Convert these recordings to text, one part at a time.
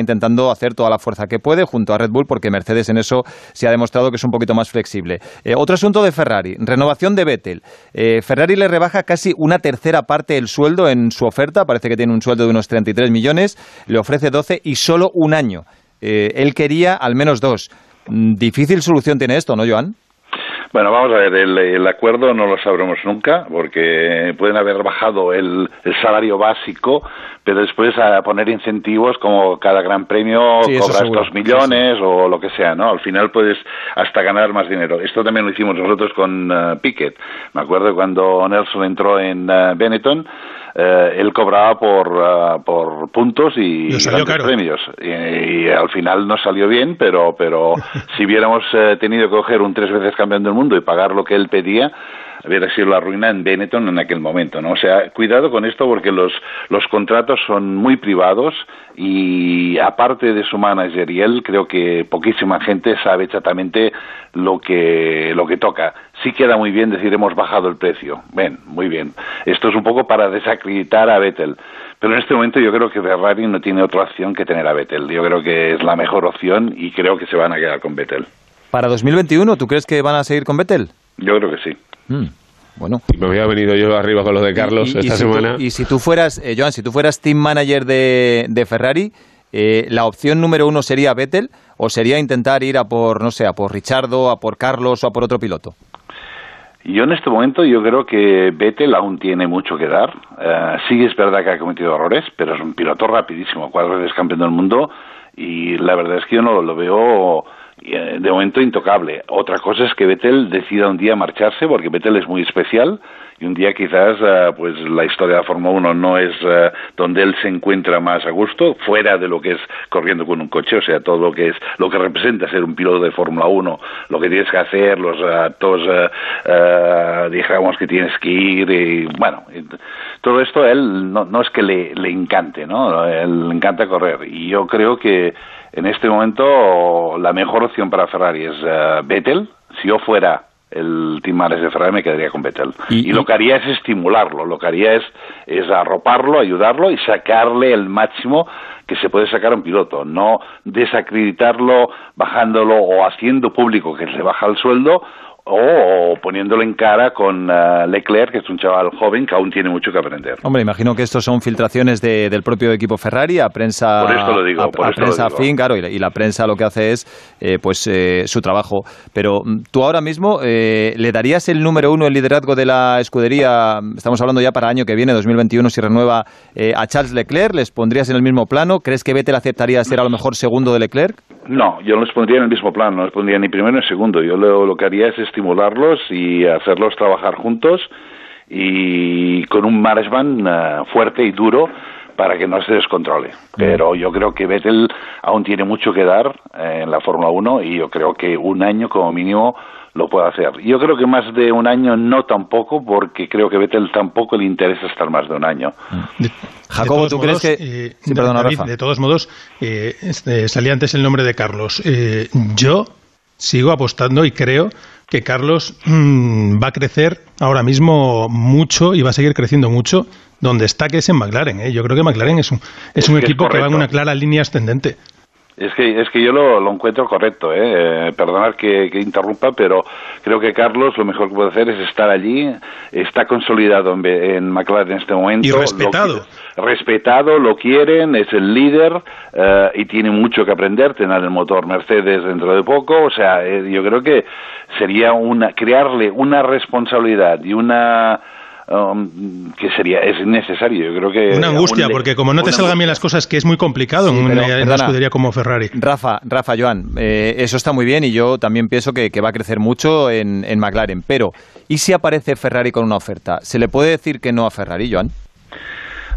intentando hacer toda la fuerza que puede junto a Red Bull porque Mercedes en eso se ha demostrado que es un poquito más flexible. Eh, otro asunto de Ferrari, renovación de Vettel. Eh, Ferrari le rebaja casi una tercera parte el sueldo en su oferta, parece que tiene un sueldo de unos 33 millones, le ofrece 12 y solo un año. Eh, él quería al menos dos. Mm, difícil solución tiene esto, ¿no, Joan? Bueno, vamos a ver, el, acuerdo no lo sabremos nunca, porque pueden haber bajado el, salario básico, pero después a poner incentivos como cada gran premio cobra estos millones o lo que sea, ¿no? Al final puedes hasta ganar más dinero. Esto también lo hicimos nosotros con uh, Piquet. Me acuerdo cuando Nelson entró en uh, Benetton, eh, él cobraba por, uh, por puntos y premios. Y, al final no salió bien, pero, pero si hubiéramos tenido que coger un tres veces campeón del mundo y pagar lo que él pedía, hubiera sido la ruina en Benetton en aquel momento, ¿no? O sea, cuidado con esto porque los, los contratos son muy privados y aparte de su manager y él, creo que poquísima gente sabe exactamente lo que, lo que toca. Sí queda muy bien decir hemos bajado el precio. Ven, muy bien. Esto es un poco para desacreditar a Vettel. Pero en este momento yo creo que Ferrari no tiene otra opción que tener a Vettel. Yo creo que es la mejor opción y creo que se van a quedar con Vettel. Para 2021, ¿tú crees que van a seguir con Vettel? Yo creo que sí. Hmm, bueno. Me había venido yo arriba con los de Carlos esta semana. y si tú fueras, eh, Joan, si tú fueras team manager de, de Ferrari, eh, ¿la opción número uno sería Vettel o sería intentar ir a por, no sé, a por Richardo, a por Carlos o a por otro piloto? Yo en este momento yo creo que Vettel aún tiene mucho que dar. Eh, sí es verdad que ha cometido errores, pero es un piloto rapidísimo, cuatro veces campeón del mundo y la verdad es que yo no lo veo de momento intocable. Otra cosa es que Vettel decida un día marcharse, porque Vettel es muy especial y un día quizás eh, pues la historia de la Fórmula 1 no es eh, donde él se encuentra más a gusto, fuera de lo que es corriendo con un coche, o sea, todo lo que es lo que representa ser un piloto de Fórmula 1, lo que tienes que hacer, los actos, digamos que tienes que ir, y bueno, todo esto a él no, no es que le, le encante, ¿no? Él le encanta correr y yo creo que en este momento la mejor opción para Ferrari es uh, Vettel. Si yo fuera el team de Ferrari me quedaría con Vettel. Y, lo que haría es estimularlo, lo que haría es, es arroparlo, ayudarlo y sacarle el máximo que se puede sacar a un piloto, no desacreditarlo bajándolo o haciendo público que se baja el sueldo o poniéndolo en cara con uh, Leclerc, que es un chaval joven que aún tiene mucho que aprender. Hombre, imagino que estos son filtraciones de, del propio equipo Ferrari a prensa, por esto lo digo, a, por prensa fin, claro, y, la prensa lo que hace es eh, pues eh, su trabajo. Pero mm, tú ahora mismo eh, le darías el número uno el liderazgo de la escudería. Estamos hablando ya para año que viene, 2021, si renueva a Charles Leclerc, les pondrías en el mismo plano. ¿Crees que Vettel aceptaría ser a lo mejor segundo de Leclerc? No, yo no les pondría en el mismo plano, no les pondría ni primero ni segundo. Yo lo, lo que haría es estimularlos y hacerlos trabajar juntos y con un management uh, fuerte y duro para que no se descontrole. Pero yo creo que Vettel aún tiene mucho que dar eh, en la Fórmula 1 y yo creo que un año como mínimo lo puede hacer. Yo creo que más de un año no tampoco, porque creo que Vettel tampoco le interesa estar más de un año. Jacobo, ¿tú crees que...? Eh, de todos modos, eh, este, salía antes el nombre de Carlos. Eh, yo sigo apostando y creo que Carlos mm, va a crecer ahora mismo mucho y va a seguir creciendo mucho donde está, que es en McLaren. ¿eh? Yo creo que McLaren es un, es, un equipo que va en una clara línea ascendente. Es que, es que yo lo, lo encuentro correcto, ¿eh? eh perdonad que, que, interrumpa, pero creo que Carlos lo mejor que puede hacer es estar allí, está consolidado en, en McLaren en este momento. Y respetado. respetado, lo quieren, es el líder eh, y tiene mucho que aprender, tener el motor Mercedes dentro de poco, o sea, eh, yo creo que sería una, crearle una responsabilidad y una Um, que sería es necesario. Yo creo que una angustia, porque como no te salgan bien las cosas, que es muy complicado en, una, escudería como Ferrari. Rafa, Rafa, Joan, eh, eso está muy bien y yo también pienso que, va a crecer mucho en, en, McLaren. Pero, ¿y si aparece Ferrari con una oferta? ¿Se le puede decir que no a Ferrari, Joan?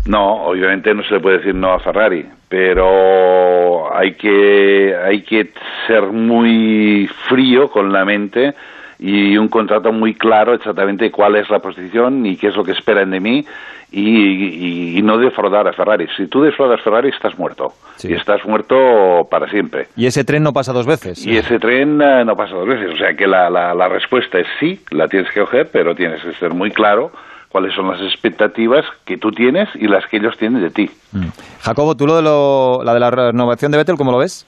No, obviamente no se le puede decir no a Ferrari, pero hay que, hay que ser muy frío con la mente y un contrato muy claro exactamente cuál es la posición y qué es lo que esperan de mí y, no defraudar a Ferrari. Si tú defraudas a Ferrari estás muerto y estás muerto para siempre. Y ese tren no pasa dos veces. Y ese tren eh, no pasa dos veces. O sea que la, la, la respuesta es sí, la tienes que coger, pero tienes que ser muy claro cuáles son las expectativas que tú tienes y las que ellos tienen de ti. Mm. Jacobo, ¿tú lo de lo, la de la renovación de Vettel, cómo lo ves?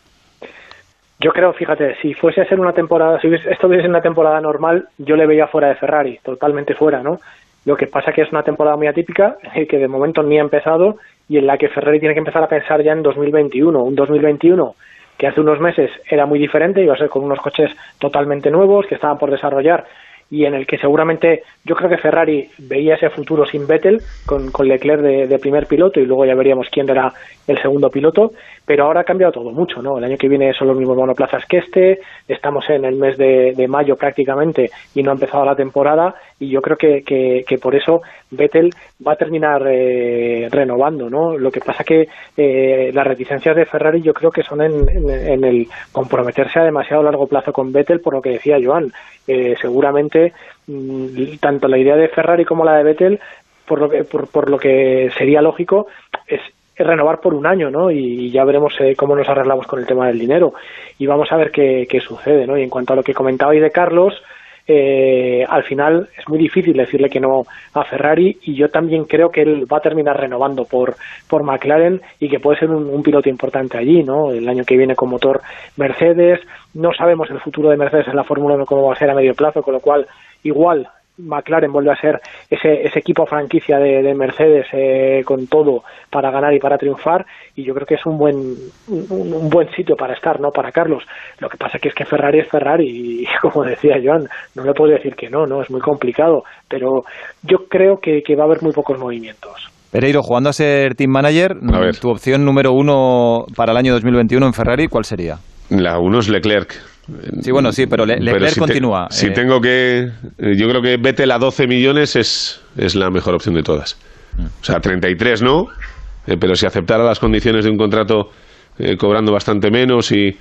Yo creo, fíjate, si fuese a ser una temporada, si esto hubiese una temporada normal, yo le veía fuera de Ferrari, totalmente fuera, ¿no? Lo que pasa que es una temporada muy atípica, que de momento ni ha empezado y en la que Ferrari tiene que empezar a pensar ya en 2021, un 2021 que hace unos meses era muy diferente, iba a ser con unos coches totalmente nuevos que estaban por desarrollar y en el que seguramente yo creo que Ferrari veía ese futuro sin Vettel, con, con Leclerc de, primer piloto y luego ya veríamos quién era el segundo piloto, pero ahora ha cambiado todo mucho, ¿no? El año que viene son los mismos monoplazas que este, estamos en el mes de, mayo prácticamente y no ha empezado la temporada y yo creo que, que, por eso Vettel va a terminar eh, renovando, ¿no? Lo que pasa que eh, las reticencias de Ferrari yo creo que son en, en, el comprometerse a demasiado largo plazo con Vettel, por lo que decía Joan, eh, seguramente mm, tanto la idea de Ferrari como la de Vettel por lo que por, por lo que sería lógico es renovar por un año, ¿no? Y ya veremos eh, cómo nos arreglamos con el tema del dinero y vamos a ver qué, qué sucede, ¿no? Y en cuanto a lo que comentaba de Carlos, eh, al final es muy difícil decirle que no a Ferrari y yo también creo que él va a terminar renovando por, por McLaren y que puede ser un, piloto importante allí, ¿no? El año que viene con motor Mercedes, no sabemos el futuro de Mercedes en la Fórmula 1 cómo va a ser a medio plazo, con lo cual igual McLaren vuelve a ser ese, ese equipo franquicia de, Mercedes eh, con todo para ganar y para triunfar y yo creo que es un buen un, buen sitio para estar no para Carlos. Lo que pasa que es que Ferrari es Ferrari y como decía Joan no le puedo decir que no no es muy complicado pero yo creo que, va a haber muy pocos movimientos. Pereiro, jugando a ser team manager, tu opción número uno para el año 2021 en Ferrari, ¿cuál sería? La uno es Leclerc. Sí, bueno, sí, pero Leclerc continúa. si eh. tengo que... Eh, yo creo que Vettel a 12 millones es, es la mejor opción de todas. O sea, 33 no, eh, pero si aceptara las condiciones de un contrato cobrando bastante menos y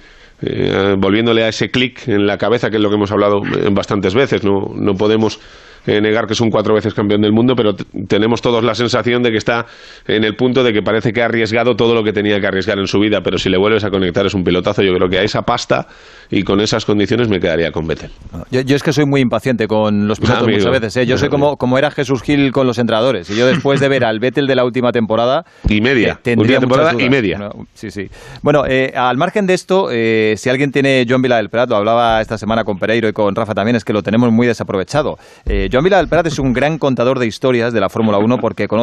volviéndole a ese clic en la cabeza, que es lo que hemos hablado bastantes veces, no, no podemos eh, negar que es un cuatro veces campeón del mundo, pero tenemos todos la sensación de que está en el punto de que parece que ha arriesgado todo lo que tenía que arriesgar en su vida, pero si le vuelves a conectar es un pilotazo. Yo creo que a esa pasta y con esas condiciones me quedaría con Vettel. Yo, es que soy muy impaciente con los pilotos muchas veces. ¿eh? Yo soy como, como era Jesús Gil con los entrenadores. Y yo después de ver al Vettel de la última temporada... Y media. Eh, última temporada y media. sí, sí. Bueno, al margen de esto, si alguien tiene John Vila del Prat, lo hablaba esta semana con Pereiro y con Rafa también, es que lo tenemos muy desaprovechado. Joan Vila del Prat es un gran contador de historias de la Fórmula 1 porque conoce